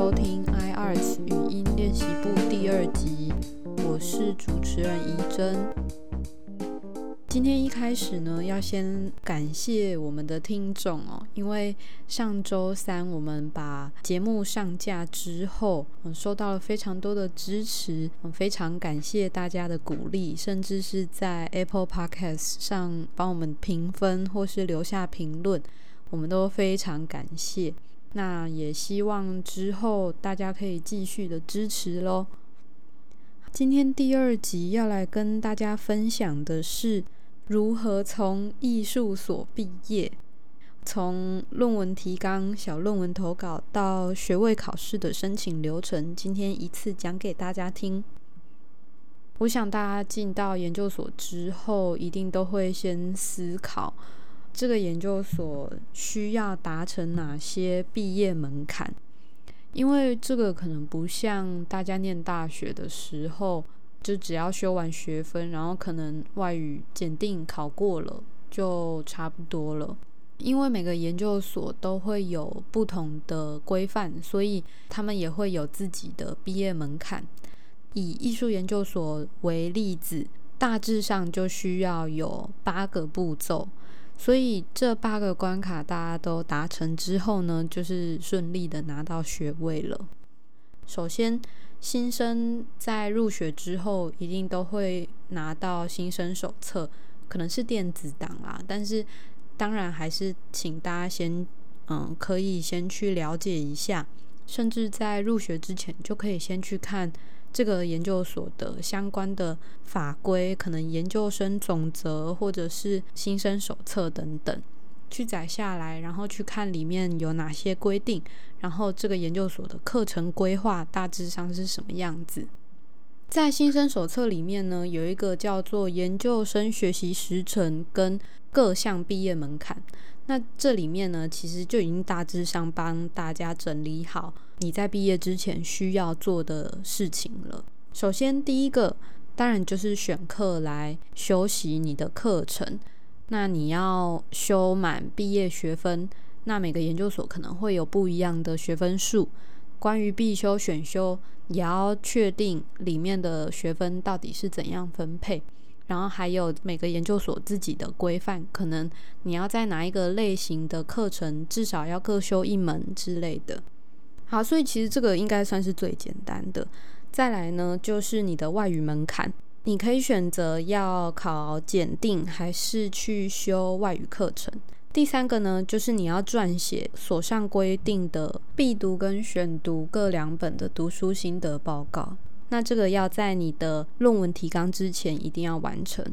收听 iArts 语音练习部第二集，我是主持人怡珍。今天一开始呢，要先感谢我们的听众哦，因为上周三我们把节目上架之后，嗯，收到了非常多的支持，嗯，非常感谢大家的鼓励，甚至是在 Apple Podcast 上帮我们评分或是留下评论，我们都非常感谢。那也希望之后大家可以继续的支持喽。今天第二集要来跟大家分享的是如何从艺术所毕业，从论文提纲、小论文投稿到学位考试的申请流程，今天一次讲给大家听。我想大家进到研究所之后，一定都会先思考。这个研究所需要达成哪些毕业门槛？因为这个可能不像大家念大学的时候，就只要修完学分，然后可能外语检定考过了就差不多了。因为每个研究所都会有不同的规范，所以他们也会有自己的毕业门槛。以艺术研究所为例子，大致上就需要有八个步骤。所以这八个关卡大家都达成之后呢，就是顺利的拿到学位了。首先，新生在入学之后一定都会拿到新生手册，可能是电子档啦，但是当然还是请大家先嗯，可以先去了解一下，甚至在入学之前就可以先去看。这个研究所的相关的法规，可能研究生总则或者是新生手册等等，去载下来，然后去看里面有哪些规定，然后这个研究所的课程规划大致上是什么样子。在新生手册里面呢，有一个叫做研究生学习时程跟各项毕业门槛。那这里面呢，其实就已经大致上帮大家整理好你在毕业之前需要做的事情了。首先，第一个当然就是选课来修习你的课程。那你要修满毕业学分，那每个研究所可能会有不一样的学分数。关于必修、选修，也要确定里面的学分到底是怎样分配。然后还有每个研究所自己的规范，可能你要在哪一个类型的课程，至少要各修一门之类的。好，所以其实这个应该算是最简单的。再来呢，就是你的外语门槛，你可以选择要考检定，还是去修外语课程。第三个呢，就是你要撰写所上规定的必读跟选读各两本的读书心得报告。那这个要在你的论文提纲之前一定要完成。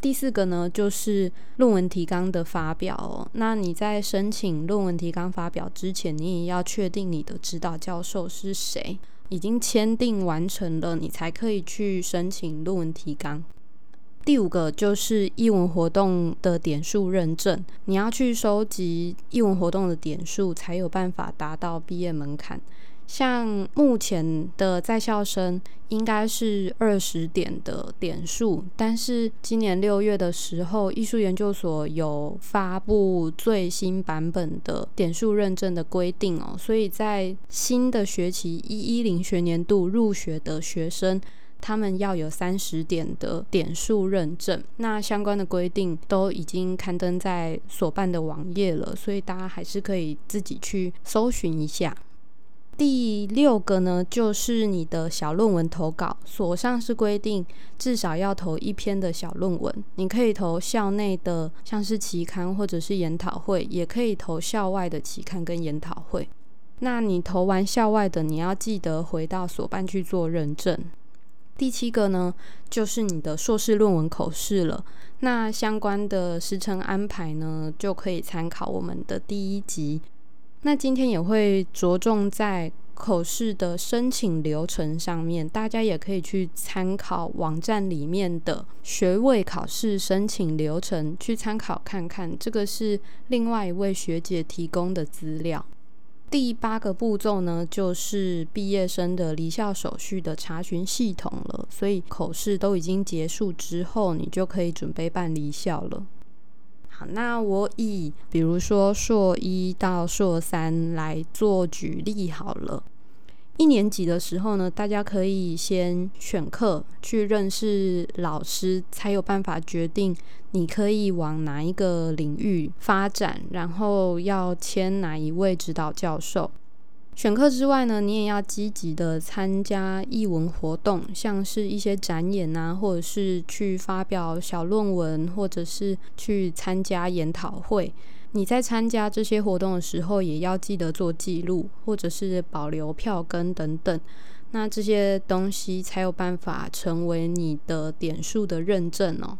第四个呢，就是论文提纲的发表哦。那你在申请论文提纲发表之前，你也要确定你的指导教授是谁，已经签订完成了，你才可以去申请论文提纲。第五个就是译文活动的点数认证，你要去收集译文活动的点数，才有办法达到毕业门槛。像目前的在校生应该是二十点的点数，但是今年六月的时候，艺术研究所有发布最新版本的点数认证的规定哦，所以在新的学期一一零学年度入学的学生，他们要有三十点的点数认证。那相关的规定都已经刊登在所办的网页了，所以大家还是可以自己去搜寻一下。第六个呢，就是你的小论文投稿，所上是规定至少要投一篇的小论文。你可以投校内的，像是期刊或者是研讨会，也可以投校外的期刊跟研讨会。那你投完校外的，你要记得回到所办去做认证。第七个呢，就是你的硕士论文口试了。那相关的时程安排呢，就可以参考我们的第一集。那今天也会着重在口试的申请流程上面，大家也可以去参考网站里面的学位考试申请流程，去参考看看。这个是另外一位学姐提供的资料。第八个步骤呢，就是毕业生的离校手续的查询系统了。所以口试都已经结束之后，你就可以准备办离校了。那我以比如说硕一到硕三来做举例好了。一年级的时候呢，大家可以先选课去认识老师，才有办法决定你可以往哪一个领域发展，然后要签哪一位指导教授。选课之外呢，你也要积极的参加译文活动，像是一些展演啊，或者是去发表小论文，或者是去参加研讨会。你在参加这些活动的时候，也要记得做记录，或者是保留票根等等。那这些东西才有办法成为你的点数的认证哦。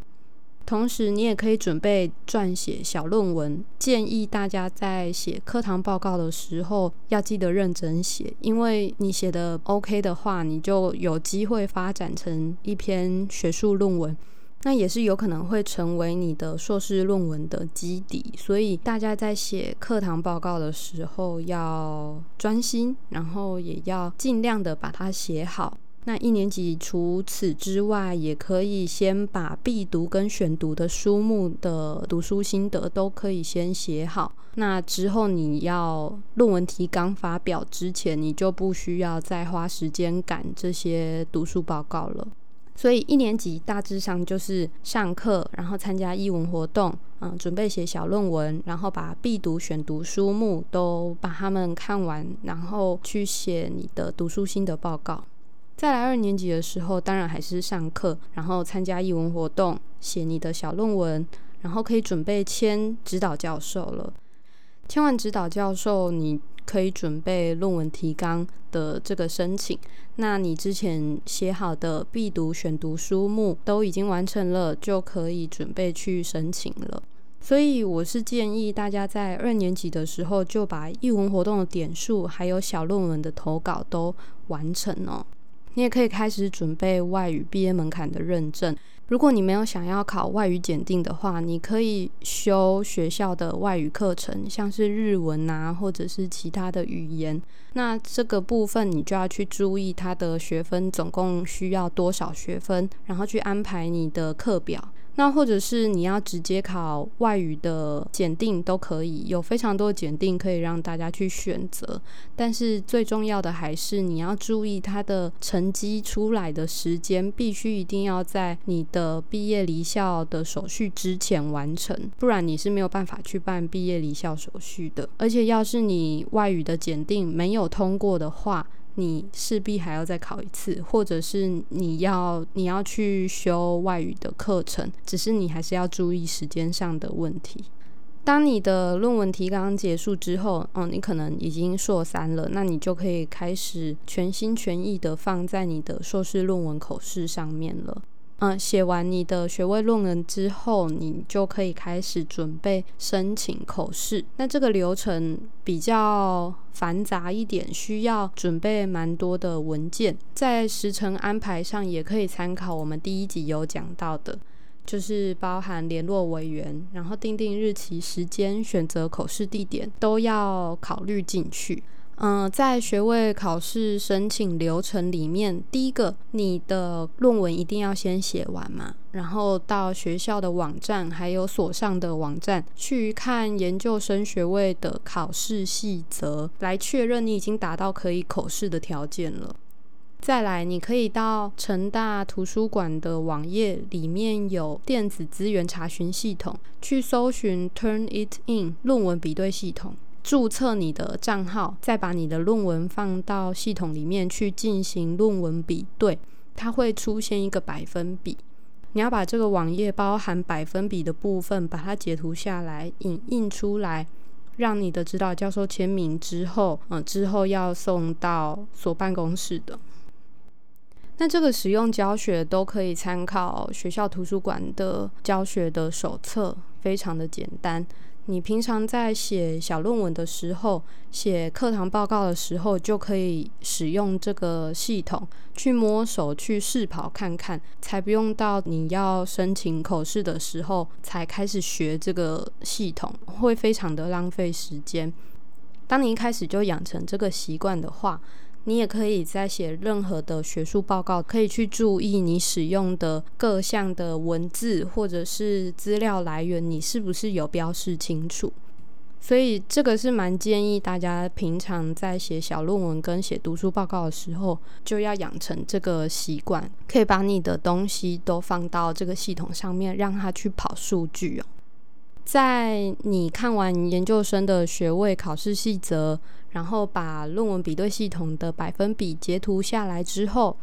同时，你也可以准备撰写小论文。建议大家在写课堂报告的时候，要记得认真写，因为你写的 OK 的话，你就有机会发展成一篇学术论文。那也是有可能会成为你的硕士论文的基底，所以大家在写课堂报告的时候要专心，然后也要尽量的把它写好。那一年级除此之外，也可以先把必读跟选读的书目的读书心得都可以先写好。那之后你要论文提纲发表之前，你就不需要再花时间赶这些读书报告了。所以一年级大致上就是上课，然后参加译文活动，嗯，准备写小论文，然后把必读、选读书目都把它们看完，然后去写你的读书心得报告。再来二年级的时候，当然还是上课，然后参加译文活动，写你的小论文，然后可以准备签指导教授了。签完指导教授，你。可以准备论文提纲的这个申请，那你之前写好的必读、选读书目都已经完成了，就可以准备去申请了。所以我是建议大家在二年级的时候就把译文活动的点数还有小论文的投稿都完成哦。你也可以开始准备外语毕业门槛的认证。如果你没有想要考外语检定的话，你可以修学校的外语课程，像是日文啊，或者是其他的语言。那这个部分你就要去注意它的学分总共需要多少学分，然后去安排你的课表。那或者是你要直接考外语的检定都可以，有非常多的检定可以让大家去选择。但是最重要的还是你要注意它的成绩出来的时间，必须一定要在你的毕业离校的手续之前完成，不然你是没有办法去办毕业离校手续的。而且要是你外语的检定没有通过的话，你势必还要再考一次，或者是你要你要去修外语的课程，只是你还是要注意时间上的问题。当你的论文提纲结束之后，嗯，你可能已经硕三了，那你就可以开始全心全意的放在你的硕士论文口试上面了。嗯，写完你的学位论文之后，你就可以开始准备申请口试。那这个流程比较繁杂一点，需要准备蛮多的文件。在时程安排上，也可以参考我们第一集有讲到的，就是包含联络委员，然后定定日期、时间、选择口试地点，都要考虑进去。嗯，在学位考试申请流程里面，第一个，你的论文一定要先写完嘛，然后到学校的网站还有所上的网站去看研究生学位的考试细则，来确认你已经达到可以口试的条件了。再来，你可以到成大图书馆的网页里面有电子资源查询系统，去搜寻 Turnitin 论文比对系统。注册你的账号，再把你的论文放到系统里面去进行论文比对，它会出现一个百分比。你要把这个网页包含百分比的部分，把它截图下来，影印出来，让你的指导教授签名之后，嗯，之后要送到所办公室的。那这个使用教学都可以参考学校图书馆的教学的手册，非常的简单。你平常在写小论文的时候，写课堂报告的时候，就可以使用这个系统去摸手、去试跑看看，才不用到你要申请口试的时候才开始学这个系统，会非常的浪费时间。当你一开始就养成这个习惯的话，你也可以在写任何的学术报告，可以去注意你使用的各项的文字或者是资料来源，你是不是有标示清楚？所以这个是蛮建议大家平常在写小论文跟写读书报告的时候，就要养成这个习惯，可以把你的东西都放到这个系统上面，让它去跑数据哦。在你看完研究生的学位考试细则，然后把论文比对系统的百分比截图下来之后。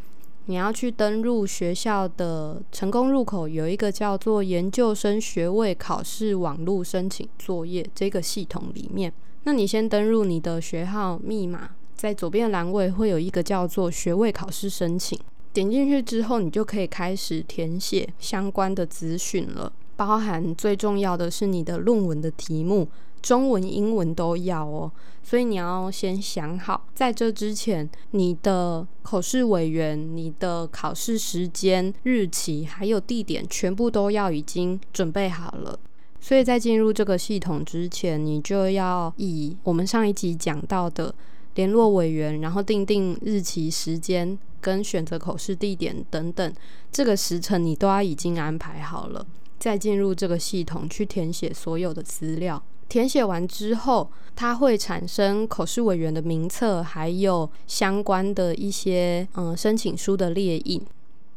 你要去登录学校的成功入口，有一个叫做研究生学位考试网络申请作业这个系统里面。那你先登入你的学号密码，在左边栏位会有一个叫做学位考试申请，点进去之后，你就可以开始填写相关的资讯了，包含最重要的是你的论文的题目。中文、英文都要哦，所以你要先想好，在这之前，你的口试委员、你的考试时间、日期还有地点，全部都要已经准备好了。所以在进入这个系统之前，你就要以我们上一集讲到的联络委员，然后定定日期、时间跟选择口试地点等等，这个时辰你都要已经安排好了，再进入这个系统去填写所有的资料。填写完之后，它会产生口试委员的名册，还有相关的一些嗯申请书的列印。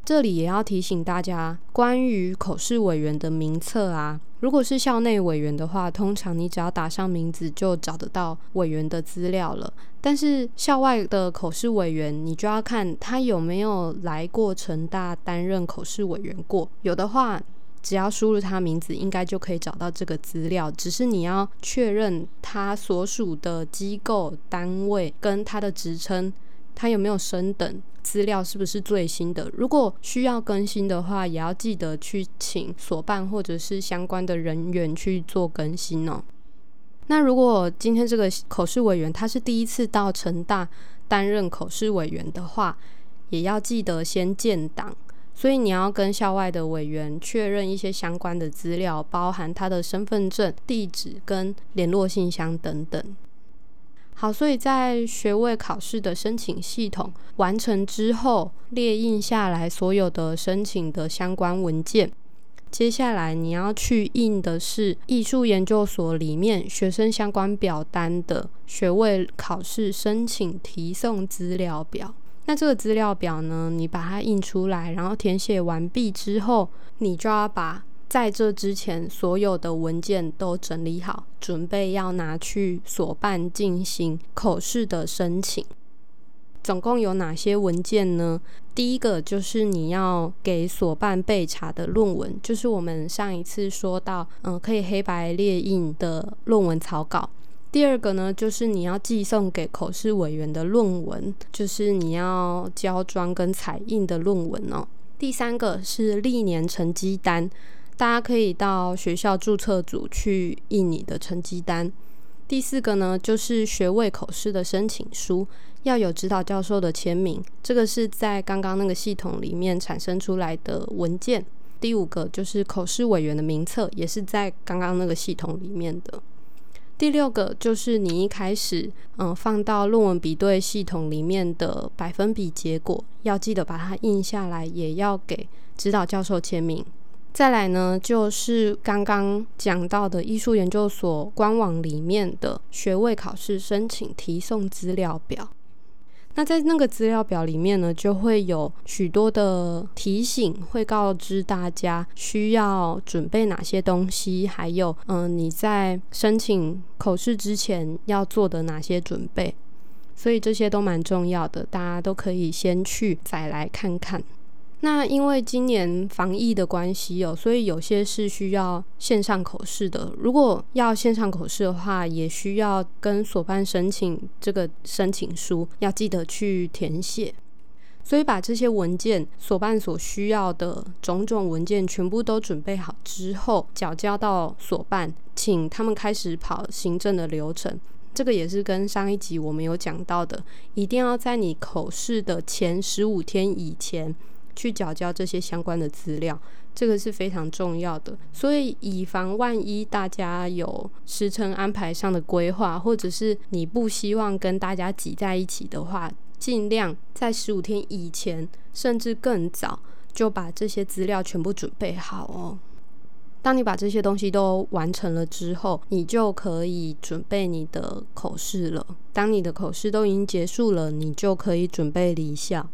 这里也要提醒大家，关于口试委员的名册啊，如果是校内委员的话，通常你只要打上名字就找得到委员的资料了。但是校外的口试委员，你就要看他有没有来过成大担任口试委员过，有的话。只要输入他名字，应该就可以找到这个资料。只是你要确认他所属的机构单位跟他的职称，他有没有升等，资料是不是最新的。如果需要更新的话，也要记得去请所办或者是相关的人员去做更新哦。那如果今天这个口试委员他是第一次到成大担任口试委员的话，也要记得先建档。所以你要跟校外的委员确认一些相关的资料，包含他的身份证、地址跟联络信箱等等。好，所以在学位考试的申请系统完成之后，列印下来所有的申请的相关文件。接下来你要去印的是艺术研究所里面学生相关表单的学位考试申请提送资料表。那这个资料表呢？你把它印出来，然后填写完毕之后，你就要把在这之前所有的文件都整理好，准备要拿去所办进行口试的申请。总共有哪些文件呢？第一个就是你要给所办备查的论文，就是我们上一次说到，嗯，可以黑白列印的论文草稿。第二个呢，就是你要寄送给口试委员的论文，就是你要交装跟彩印的论文哦。第三个是历年成绩单，大家可以到学校注册组去印你的成绩单。第四个呢，就是学位口试的申请书，要有指导教授的签名，这个是在刚刚那个系统里面产生出来的文件。第五个就是口试委员的名册，也是在刚刚那个系统里面的。第六个就是你一开始嗯放到论文比对系统里面的百分比结果，要记得把它印下来，也要给指导教授签名。再来呢，就是刚刚讲到的艺术研究所官网里面的学位考试申请提送资料表。那在那个资料表里面呢，就会有许多的提醒，会告知大家需要准备哪些东西，还有嗯你在申请口试之前要做的哪些准备，所以这些都蛮重要的，大家都可以先去再来看看。那因为今年防疫的关系哦，所以有些是需要线上口试的。如果要线上口试的话，也需要跟所办申请这个申请书，要记得去填写。所以把这些文件，所办所需要的种种文件全部都准备好之后，缴交到所办，请他们开始跑行政的流程。这个也是跟上一集我们有讲到的，一定要在你口试的前十五天以前。去缴交这些相关的资料，这个是非常重要的。所以，以防万一大家有时程安排上的规划，或者是你不希望跟大家挤在一起的话，尽量在十五天以前，甚至更早就把这些资料全部准备好哦。当你把这些东西都完成了之后，你就可以准备你的口试了。当你的口试都已经结束了，你就可以准备离校。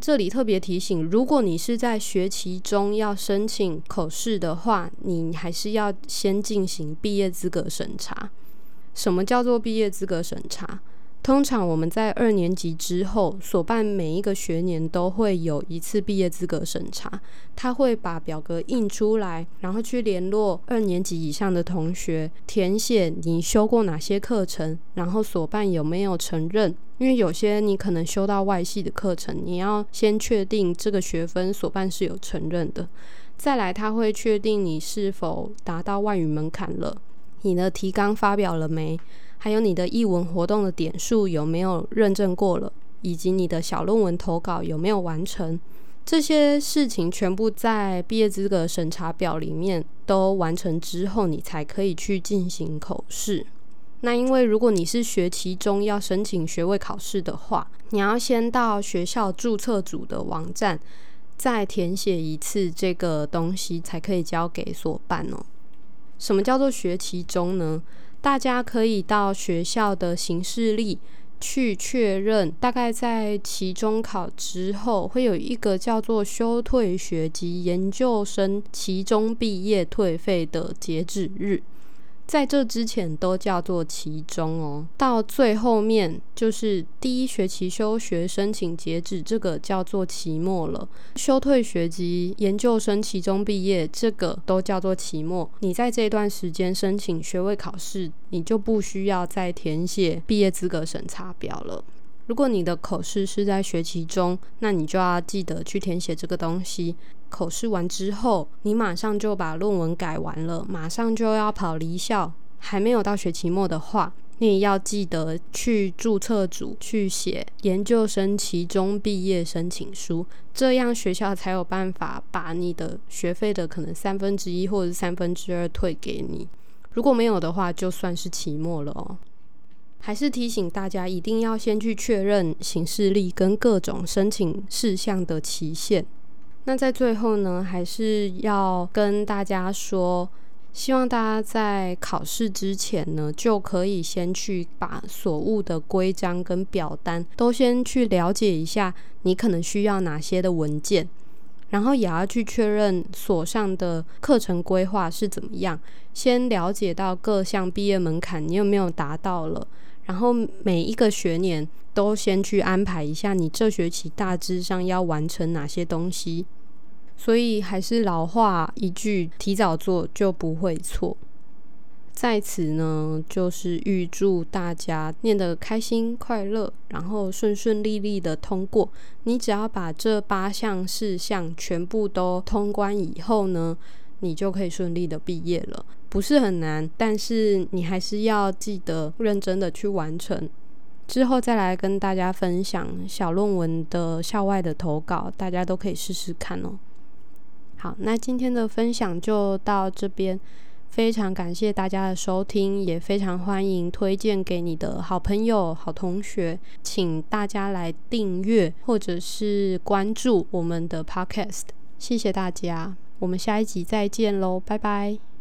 这里特别提醒，如果你是在学期中要申请口试的话，你还是要先进行毕业资格审查。什么叫做毕业资格审查？通常我们在二年级之后所办每一个学年都会有一次毕业资格审查，他会把表格印出来，然后去联络二年级以上的同学，填写你修过哪些课程，然后所办有没有承认。因为有些你可能修到外系的课程，你要先确定这个学分所办是有承认的。再来，他会确定你是否达到外语门槛了，你的提纲发表了没？还有你的译文活动的点数有没有认证过了，以及你的小论文投稿有没有完成，这些事情全部在毕业资格审查表里面都完成之后，你才可以去进行口试。那因为如果你是学期中要申请学位考试的话，你要先到学校注册组的网站再填写一次这个东西，才可以交给所办哦。什么叫做学期中呢？大家可以到学校的行事历去确认，大概在期中考之后会有一个叫做休退学及研究生期中毕业退费的截止日。在这之前都叫做期中哦，到最后面就是第一学期休学申请截止，这个叫做期末了。休退学及研究生期中毕业，这个都叫做期末。你在这段时间申请学位考试，你就不需要再填写毕业资格审查表了。如果你的口试是在学期中，那你就要记得去填写这个东西。口试完之后，你马上就把论文改完了，马上就要跑离校。还没有到学期末的话，你也要记得去注册组去写研究生期中毕业申请书，这样学校才有办法把你的学费的可能三分之一或者三分之二退给你。如果没有的话，就算是期末了哦。还是提醒大家，一定要先去确认行事历跟各种申请事项的期限。那在最后呢，还是要跟大家说，希望大家在考试之前呢，就可以先去把所务的规章跟表单都先去了解一下，你可能需要哪些的文件，然后也要去确认所上的课程规划是怎么样，先了解到各项毕业门槛你有没有达到了，然后每一个学年。都先去安排一下，你这学期大致上要完成哪些东西。所以还是老话一句，提早做就不会错。在此呢，就是预祝大家念得开心快乐，然后顺顺利利的通过。你只要把这八项事项全部都通关以后呢，你就可以顺利的毕业了。不是很难，但是你还是要记得认真的去完成。之后再来跟大家分享小论文的校外的投稿，大家都可以试试看哦。好，那今天的分享就到这边，非常感谢大家的收听，也非常欢迎推荐给你的好朋友、好同学，请大家来订阅或者是关注我们的 Podcast，谢谢大家，我们下一集再见喽，拜拜。